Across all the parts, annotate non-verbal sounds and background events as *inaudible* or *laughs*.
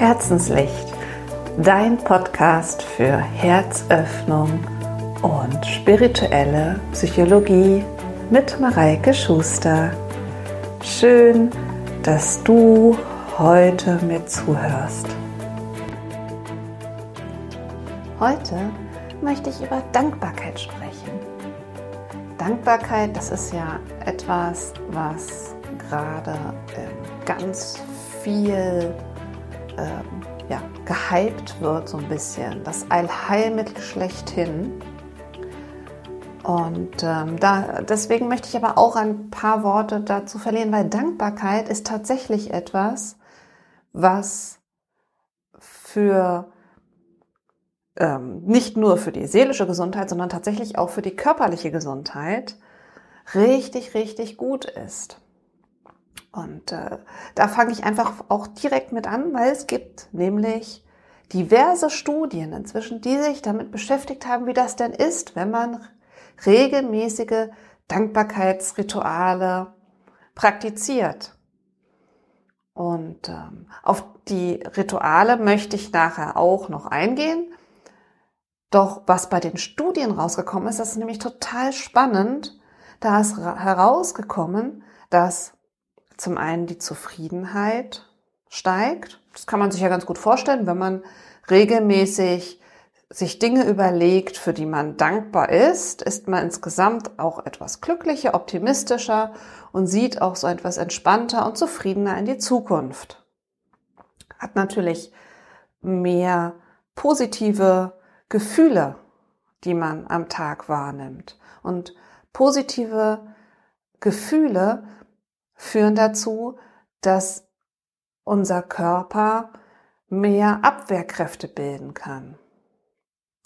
Herzenslicht, dein Podcast für Herzöffnung und spirituelle Psychologie mit Mareike Schuster. Schön, dass du heute mir zuhörst. Heute möchte ich über Dankbarkeit sprechen. Dankbarkeit, das ist ja etwas, was gerade ähm, ganz viel ähm, ja, gehypt wird, so ein bisschen. Das Allheilmittel schlechthin. Und ähm, da, deswegen möchte ich aber auch ein paar Worte dazu verlieren, weil Dankbarkeit ist tatsächlich etwas, was für ähm, nicht nur für die seelische Gesundheit, sondern tatsächlich auch für die körperliche Gesundheit richtig, richtig gut ist. Und äh, da fange ich einfach auch direkt mit an, weil es gibt nämlich diverse Studien inzwischen, die sich damit beschäftigt haben, wie das denn ist, wenn man regelmäßige Dankbarkeitsrituale praktiziert. Und ähm, auf die Rituale möchte ich nachher auch noch eingehen. Doch was bei den Studien rausgekommen ist, das ist nämlich total spannend. Da ist herausgekommen, dass zum einen die Zufriedenheit steigt. Das kann man sich ja ganz gut vorstellen, wenn man regelmäßig sich Dinge überlegt, für die man dankbar ist, ist man insgesamt auch etwas glücklicher, optimistischer und sieht auch so etwas entspannter und zufriedener in die Zukunft. Hat natürlich mehr positive Gefühle, die man am Tag wahrnimmt. Und positive Gefühle führen dazu, dass unser Körper mehr Abwehrkräfte bilden kann.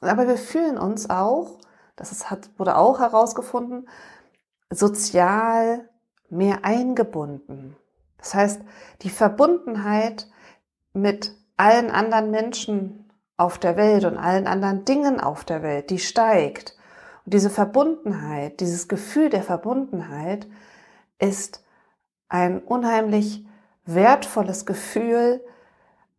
Aber wir fühlen uns auch, das hat, wurde auch herausgefunden, sozial mehr eingebunden. Das heißt, die Verbundenheit mit allen anderen Menschen auf der Welt und allen anderen Dingen auf der Welt, die steigt. Und diese Verbundenheit, dieses Gefühl der Verbundenheit ist ein unheimlich wertvolles Gefühl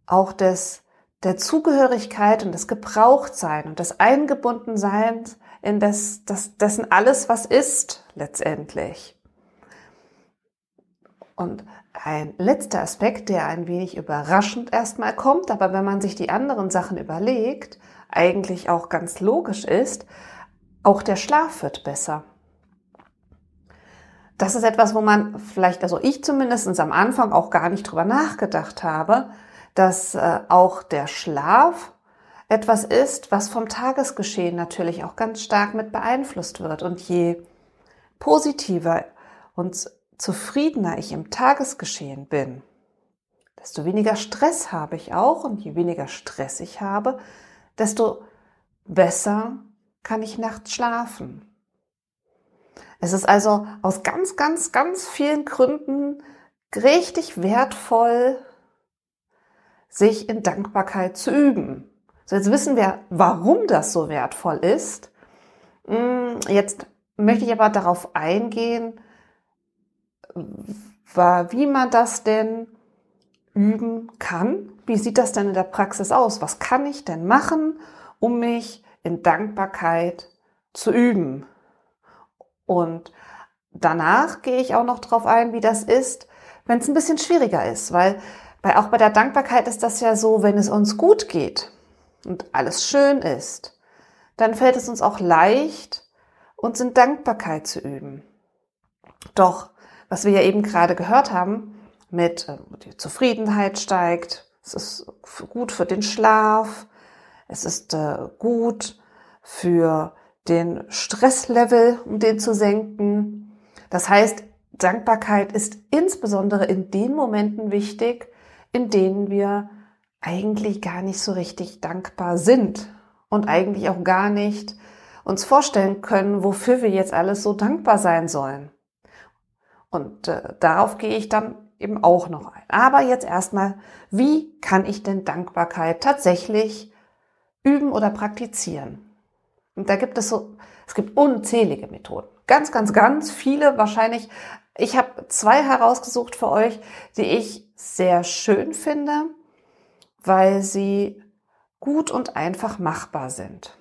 auch des, der Zugehörigkeit und des Gebrauchtsein und des Eingebundenseins in das, das, dessen alles, was ist, letztendlich. Und ein letzter Aspekt, der ein wenig überraschend erstmal kommt, aber wenn man sich die anderen Sachen überlegt, eigentlich auch ganz logisch ist, auch der Schlaf wird besser das ist etwas, wo man vielleicht, also ich zumindest am Anfang auch gar nicht drüber nachgedacht habe, dass äh, auch der Schlaf etwas ist, was vom Tagesgeschehen natürlich auch ganz stark mit beeinflusst wird. Und je positiver und zufriedener ich im Tagesgeschehen bin, desto weniger Stress habe ich auch und je weniger Stress ich habe, desto besser kann ich nachts schlafen. Es ist also aus ganz, ganz, ganz vielen Gründen richtig wertvoll, sich in Dankbarkeit zu üben. So, jetzt wissen wir, warum das so wertvoll ist. Hm, jetzt möchte ich aber darauf eingehen, wie man das denn üben kann. Wie sieht das denn in der Praxis aus? Was kann ich denn machen, um mich in Dankbarkeit zu üben? Und danach gehe ich auch noch drauf ein, wie das ist, wenn es ein bisschen schwieriger ist, weil bei, auch bei der Dankbarkeit ist das ja so, wenn es uns gut geht und alles schön ist, dann fällt es uns auch leicht, uns in Dankbarkeit zu üben. Doch, was wir ja eben gerade gehört haben, mit äh, die Zufriedenheit steigt, es ist gut für den Schlaf, es ist äh, gut für den Stresslevel, um den zu senken. Das heißt, Dankbarkeit ist insbesondere in den Momenten wichtig, in denen wir eigentlich gar nicht so richtig dankbar sind und eigentlich auch gar nicht uns vorstellen können, wofür wir jetzt alles so dankbar sein sollen. Und äh, darauf gehe ich dann eben auch noch ein. Aber jetzt erstmal, wie kann ich denn Dankbarkeit tatsächlich üben oder praktizieren? Und da gibt es so, es gibt unzählige Methoden. Ganz, ganz, ganz viele wahrscheinlich. Ich habe zwei herausgesucht für euch, die ich sehr schön finde, weil sie gut und einfach machbar sind.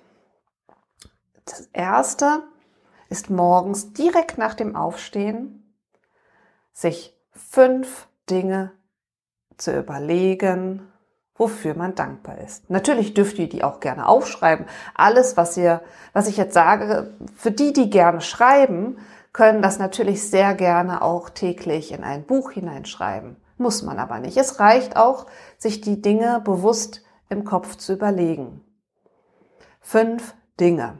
Das erste ist morgens direkt nach dem Aufstehen, sich fünf Dinge zu überlegen, wofür man dankbar ist. Natürlich dürft ihr die auch gerne aufschreiben. Alles, was ihr, was ich jetzt sage, für die, die gerne schreiben, können das natürlich sehr gerne auch täglich in ein Buch hineinschreiben. Muss man aber nicht. Es reicht auch, sich die Dinge bewusst im Kopf zu überlegen. Fünf Dinge.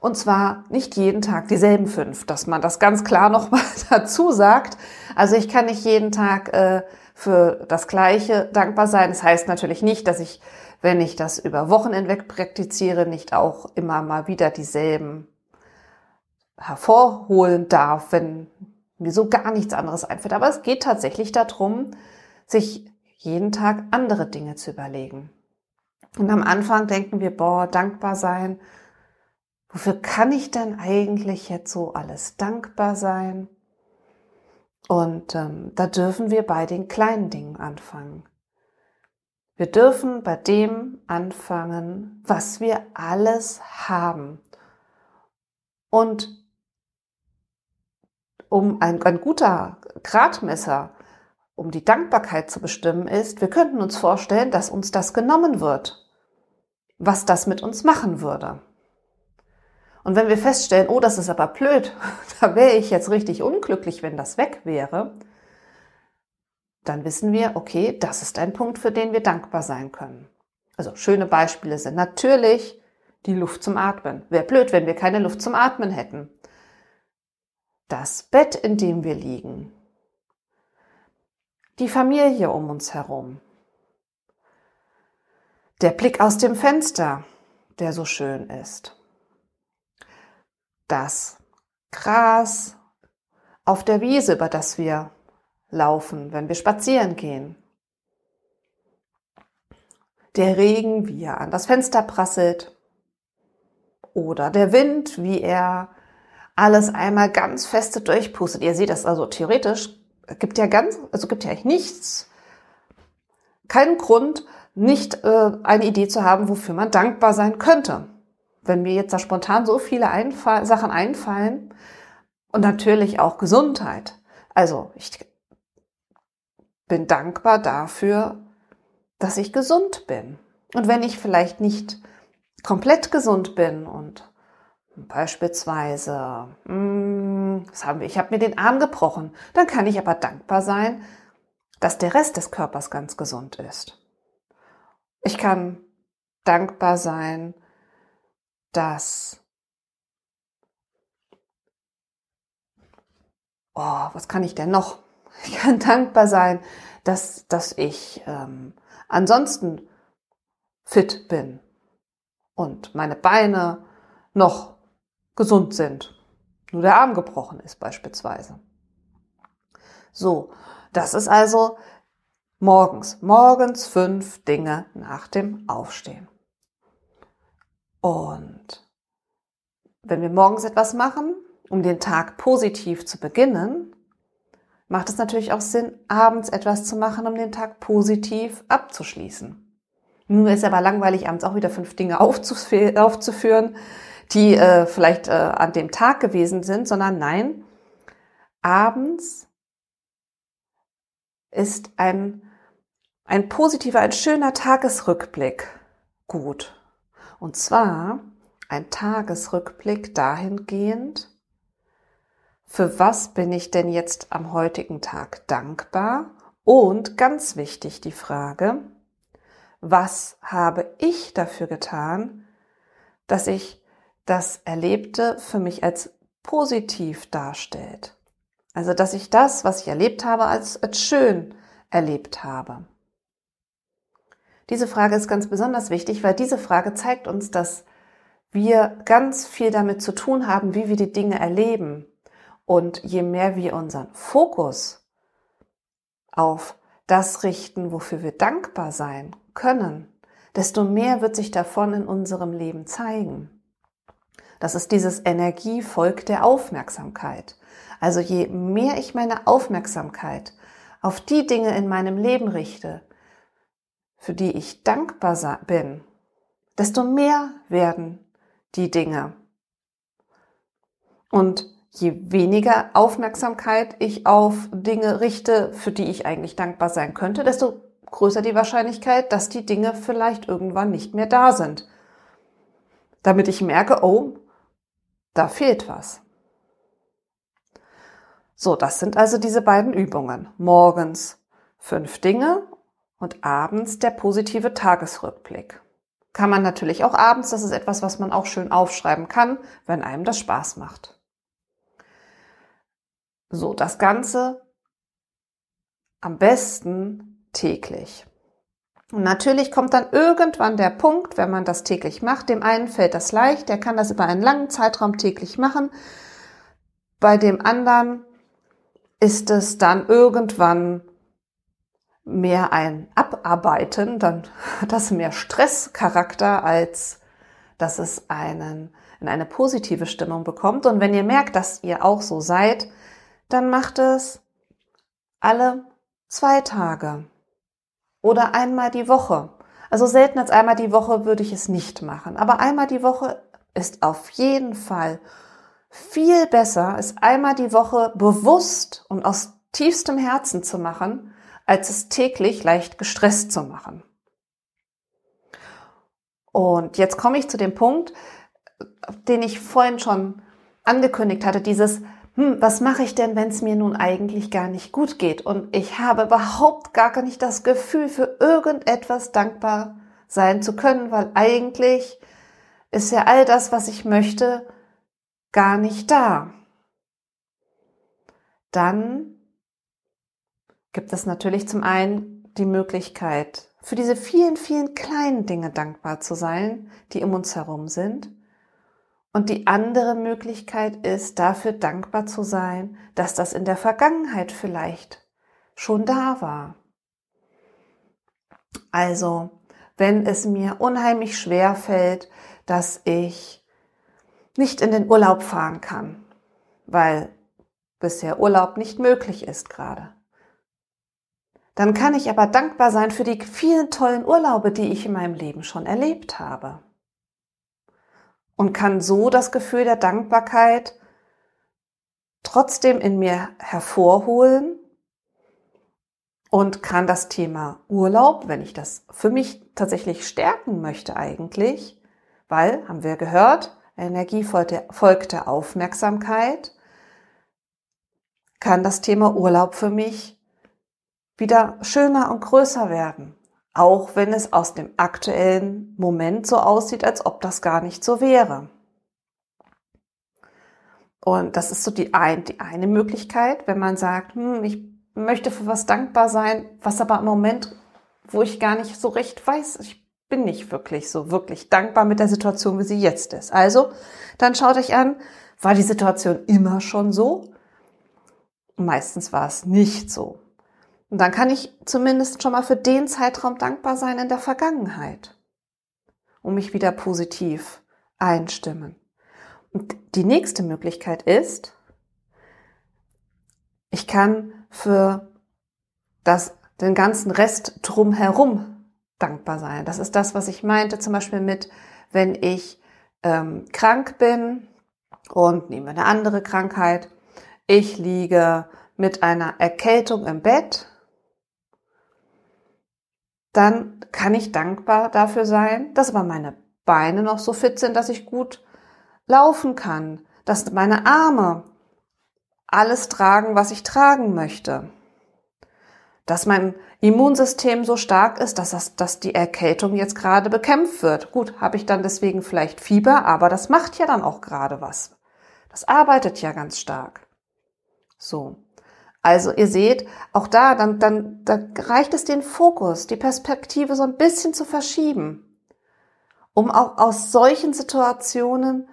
Und zwar nicht jeden Tag dieselben fünf, dass man das ganz klar nochmal *laughs* dazu sagt. Also ich kann nicht jeden Tag äh, für das Gleiche dankbar sein. Das heißt natürlich nicht, dass ich, wenn ich das über Wochen hinweg praktiziere, nicht auch immer mal wieder dieselben hervorholen darf, wenn mir so gar nichts anderes einfällt. Aber es geht tatsächlich darum, sich jeden Tag andere Dinge zu überlegen. Und am Anfang denken wir, boah, dankbar sein. Wofür kann ich denn eigentlich jetzt so alles dankbar sein? Und ähm, da dürfen wir bei den kleinen Dingen anfangen. Wir dürfen bei dem anfangen, was wir alles haben. Und um ein, ein guter Gradmesser, um die Dankbarkeit zu bestimmen, ist, wir könnten uns vorstellen, dass uns das genommen wird, was das mit uns machen würde. Und wenn wir feststellen, oh, das ist aber blöd, *laughs* da wäre ich jetzt richtig unglücklich, wenn das weg wäre, dann wissen wir, okay, das ist ein Punkt, für den wir dankbar sein können. Also schöne Beispiele sind natürlich die Luft zum Atmen. Wäre blöd, wenn wir keine Luft zum Atmen hätten. Das Bett, in dem wir liegen. Die Familie um uns herum. Der Blick aus dem Fenster, der so schön ist das Gras auf der Wiese, über das wir laufen, wenn wir spazieren gehen. Der Regen, wie er an das Fenster prasselt. Oder der Wind, wie er alles einmal ganz feste durchpustet. Ihr seht das also theoretisch, gibt ja ganz, also gibt ja eigentlich nichts, keinen Grund, nicht äh, eine Idee zu haben, wofür man dankbar sein könnte wenn mir jetzt da spontan so viele Einfall Sachen einfallen und natürlich auch Gesundheit. Also ich bin dankbar dafür, dass ich gesund bin. Und wenn ich vielleicht nicht komplett gesund bin und beispielsweise, mh, hm, was haben wir, ich habe mir den Arm gebrochen, dann kann ich aber dankbar sein, dass der Rest des Körpers ganz gesund ist. Ich kann dankbar sein, dass oh, was kann ich denn noch? *laughs* Ich kann dankbar sein, dass, dass ich ähm, ansonsten fit bin und meine Beine noch gesund sind. Nur der Arm gebrochen ist beispielsweise. So, das ist also morgens. Morgens fünf Dinge nach dem Aufstehen. Und wenn wir morgens etwas machen, um den Tag positiv zu beginnen, macht es natürlich auch Sinn, abends etwas zu machen, um den Tag positiv abzuschließen. Nur ist aber langweilig, abends auch wieder fünf Dinge aufzuführen, die äh, vielleicht äh, an dem Tag gewesen sind, sondern nein, abends ist ein, ein positiver, ein schöner Tagesrückblick gut. Und zwar ein Tagesrückblick dahingehend, für was bin ich denn jetzt am heutigen Tag dankbar? Und ganz wichtig die Frage, was habe ich dafür getan, dass ich das Erlebte für mich als positiv darstellt? Also, dass ich das, was ich erlebt habe, als, als schön erlebt habe. Diese Frage ist ganz besonders wichtig, weil diese Frage zeigt uns, dass wir ganz viel damit zu tun haben, wie wir die Dinge erleben. Und je mehr wir unseren Fokus auf das richten, wofür wir dankbar sein können, desto mehr wird sich davon in unserem Leben zeigen. Das ist dieses Energievolk der Aufmerksamkeit. Also je mehr ich meine Aufmerksamkeit auf die Dinge in meinem Leben richte, für die ich dankbar bin, desto mehr werden die Dinge. Und je weniger Aufmerksamkeit ich auf Dinge richte, für die ich eigentlich dankbar sein könnte, desto größer die Wahrscheinlichkeit, dass die Dinge vielleicht irgendwann nicht mehr da sind. Damit ich merke, oh, da fehlt was. So, das sind also diese beiden Übungen. Morgens fünf Dinge und abends der positive Tagesrückblick. Kann man natürlich auch abends, das ist etwas, was man auch schön aufschreiben kann, wenn einem das Spaß macht. So, das Ganze am besten täglich. Und natürlich kommt dann irgendwann der Punkt, wenn man das täglich macht, dem einen fällt das leicht, der kann das über einen langen Zeitraum täglich machen. Bei dem anderen ist es dann irgendwann mehr ein Abarbeiten, dann hat das mehr Stresscharakter, als dass es einen in eine positive Stimmung bekommt. Und wenn ihr merkt, dass ihr auch so seid, dann macht es alle zwei Tage oder einmal die Woche. Also selten als einmal die Woche würde ich es nicht machen. Aber einmal die Woche ist auf jeden Fall viel besser, es einmal die Woche bewusst und aus tiefstem Herzen zu machen, als es täglich leicht gestresst zu machen. Und jetzt komme ich zu dem Punkt, den ich vorhin schon angekündigt hatte, dieses hm, was mache ich denn, wenn es mir nun eigentlich gar nicht gut geht und ich habe überhaupt gar nicht das Gefühl, für irgendetwas dankbar sein zu können, weil eigentlich ist ja all das, was ich möchte, gar nicht da. Dann gibt es natürlich zum einen die Möglichkeit, für diese vielen, vielen kleinen Dinge dankbar zu sein, die um uns herum sind. Und die andere Möglichkeit ist, dafür dankbar zu sein, dass das in der Vergangenheit vielleicht schon da war. Also, wenn es mir unheimlich schwer fällt, dass ich nicht in den Urlaub fahren kann, weil bisher Urlaub nicht möglich ist gerade. Dann kann ich aber dankbar sein für die vielen tollen Urlaube, die ich in meinem Leben schon erlebt habe. Und kann so das Gefühl der Dankbarkeit trotzdem in mir hervorholen und kann das Thema Urlaub, wenn ich das für mich tatsächlich stärken möchte eigentlich, weil, haben wir gehört, Energie folgt der Aufmerksamkeit, kann das Thema Urlaub für mich wieder schöner und größer werden auch wenn es aus dem aktuellen Moment so aussieht, als ob das gar nicht so wäre. Und das ist so die, ein, die eine Möglichkeit, wenn man sagt, hm, ich möchte für was dankbar sein, was aber im Moment, wo ich gar nicht so recht weiß, ich bin nicht wirklich so wirklich dankbar mit der Situation, wie sie jetzt ist. Also, dann schaut euch an, war die Situation immer schon so? Meistens war es nicht so. Und dann kann ich zumindest schon mal für den Zeitraum dankbar sein in der Vergangenheit und mich wieder positiv einstimmen. Und die nächste Möglichkeit ist, ich kann für das, den ganzen Rest drumherum dankbar sein. Das ist das, was ich meinte, zum Beispiel mit, wenn ich ähm, krank bin und nehme eine andere Krankheit, ich liege mit einer Erkältung im Bett dann kann ich dankbar dafür sein, dass aber meine Beine noch so fit sind, dass ich gut laufen kann, dass meine Arme alles tragen, was ich tragen möchte, dass mein Immunsystem so stark ist, dass, das, dass die Erkältung jetzt gerade bekämpft wird. Gut, habe ich dann deswegen vielleicht Fieber, aber das macht ja dann auch gerade was. Das arbeitet ja ganz stark. So. Also ihr seht, auch da, dann, dann, da reicht es den Fokus, die Perspektive so ein bisschen zu verschieben, um auch aus solchen Situationen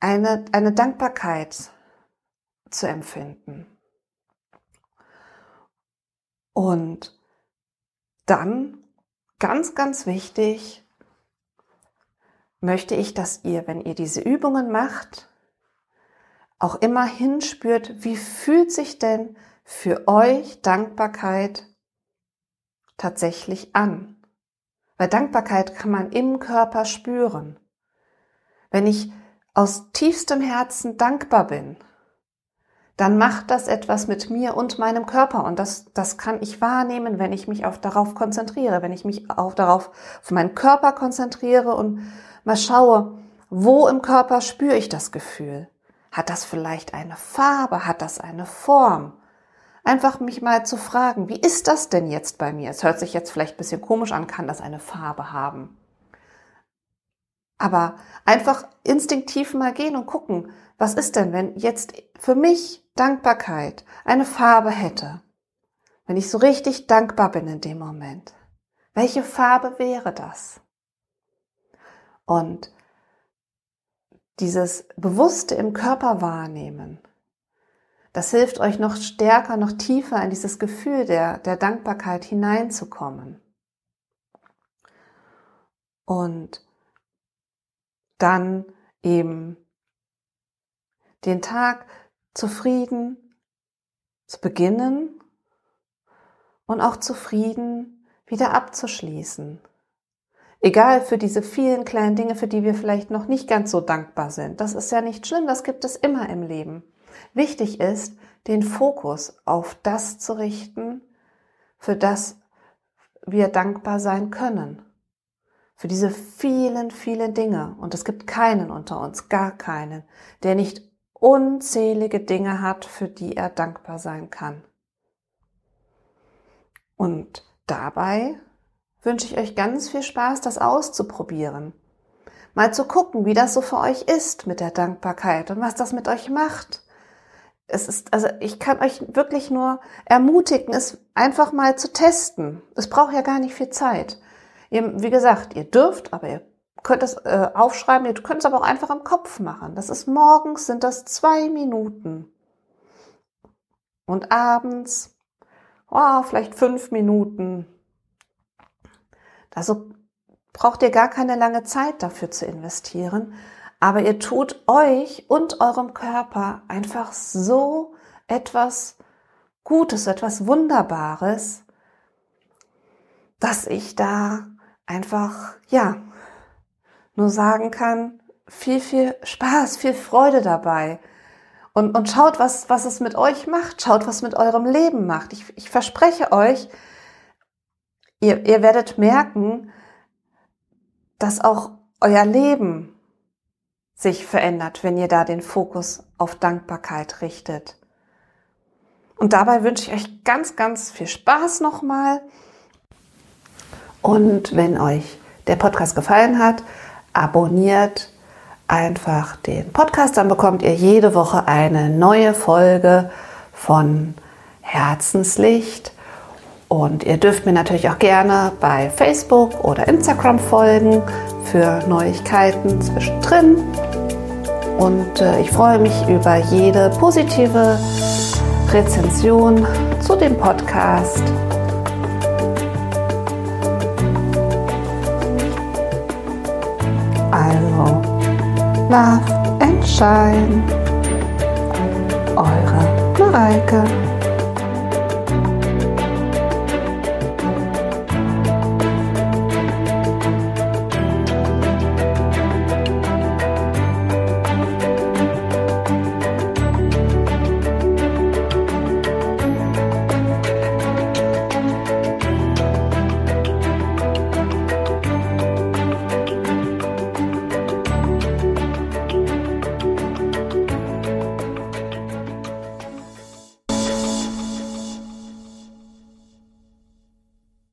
eine, eine Dankbarkeit zu empfinden. Und dann, ganz, ganz wichtig, möchte ich, dass ihr, wenn ihr diese Übungen macht, auch immer hinspürt, wie fühlt sich denn für euch Dankbarkeit tatsächlich an. Weil Dankbarkeit kann man im Körper spüren. Wenn ich aus tiefstem Herzen dankbar bin, dann macht das etwas mit mir und meinem Körper. Und das, das kann ich wahrnehmen, wenn ich mich auf, darauf konzentriere, wenn ich mich auf, darauf, auf meinen Körper konzentriere und mal schaue, wo im Körper spüre ich das Gefühl? Hat das vielleicht eine Farbe? Hat das eine Form? Einfach mich mal zu fragen, wie ist das denn jetzt bei mir? Es hört sich jetzt vielleicht ein bisschen komisch an, kann das eine Farbe haben? Aber einfach instinktiv mal gehen und gucken, was ist denn, wenn jetzt für mich Dankbarkeit eine Farbe hätte? Wenn ich so richtig dankbar bin in dem Moment. Welche Farbe wäre das? Und dieses Bewusste im Körper wahrnehmen, das hilft euch noch stärker, noch tiefer in dieses Gefühl der, der Dankbarkeit hineinzukommen. Und dann eben den Tag zufrieden zu beginnen und auch zufrieden wieder abzuschließen. Egal für diese vielen kleinen Dinge, für die wir vielleicht noch nicht ganz so dankbar sind. Das ist ja nicht schlimm, das gibt es immer im Leben. Wichtig ist, den Fokus auf das zu richten, für das wir dankbar sein können. Für diese vielen, vielen Dinge. Und es gibt keinen unter uns, gar keinen, der nicht unzählige Dinge hat, für die er dankbar sein kann. Und dabei wünsche ich euch ganz viel Spaß, das auszuprobieren. Mal zu gucken, wie das so für euch ist mit der Dankbarkeit und was das mit euch macht. Es ist, also ich kann euch wirklich nur ermutigen, es einfach mal zu testen. Es braucht ja gar nicht viel Zeit. Ihr, wie gesagt, ihr dürft, aber ihr könnt es äh, aufschreiben, ihr könnt es aber auch einfach im Kopf machen. Das ist morgens, sind das zwei Minuten. Und abends, oh, vielleicht fünf Minuten. Also braucht ihr gar keine lange Zeit dafür zu investieren. Aber ihr tut euch und eurem Körper einfach so etwas Gutes, etwas Wunderbares, dass ich da einfach, ja, nur sagen kann, viel, viel Spaß, viel Freude dabei. Und, und schaut, was, was es mit euch macht. Schaut, was mit eurem Leben macht. Ich, ich verspreche euch, ihr, ihr werdet merken, dass auch euer Leben sich verändert, wenn ihr da den Fokus auf Dankbarkeit richtet. Und dabei wünsche ich euch ganz, ganz viel Spaß nochmal. Und wenn euch der Podcast gefallen hat, abonniert einfach den Podcast, dann bekommt ihr jede Woche eine neue Folge von Herzenslicht. Und ihr dürft mir natürlich auch gerne bei Facebook oder Instagram folgen für Neuigkeiten zwischendrin. Und äh, ich freue mich über jede positive Rezension zu dem Podcast. Also, Love and Shine. Eure Mareike.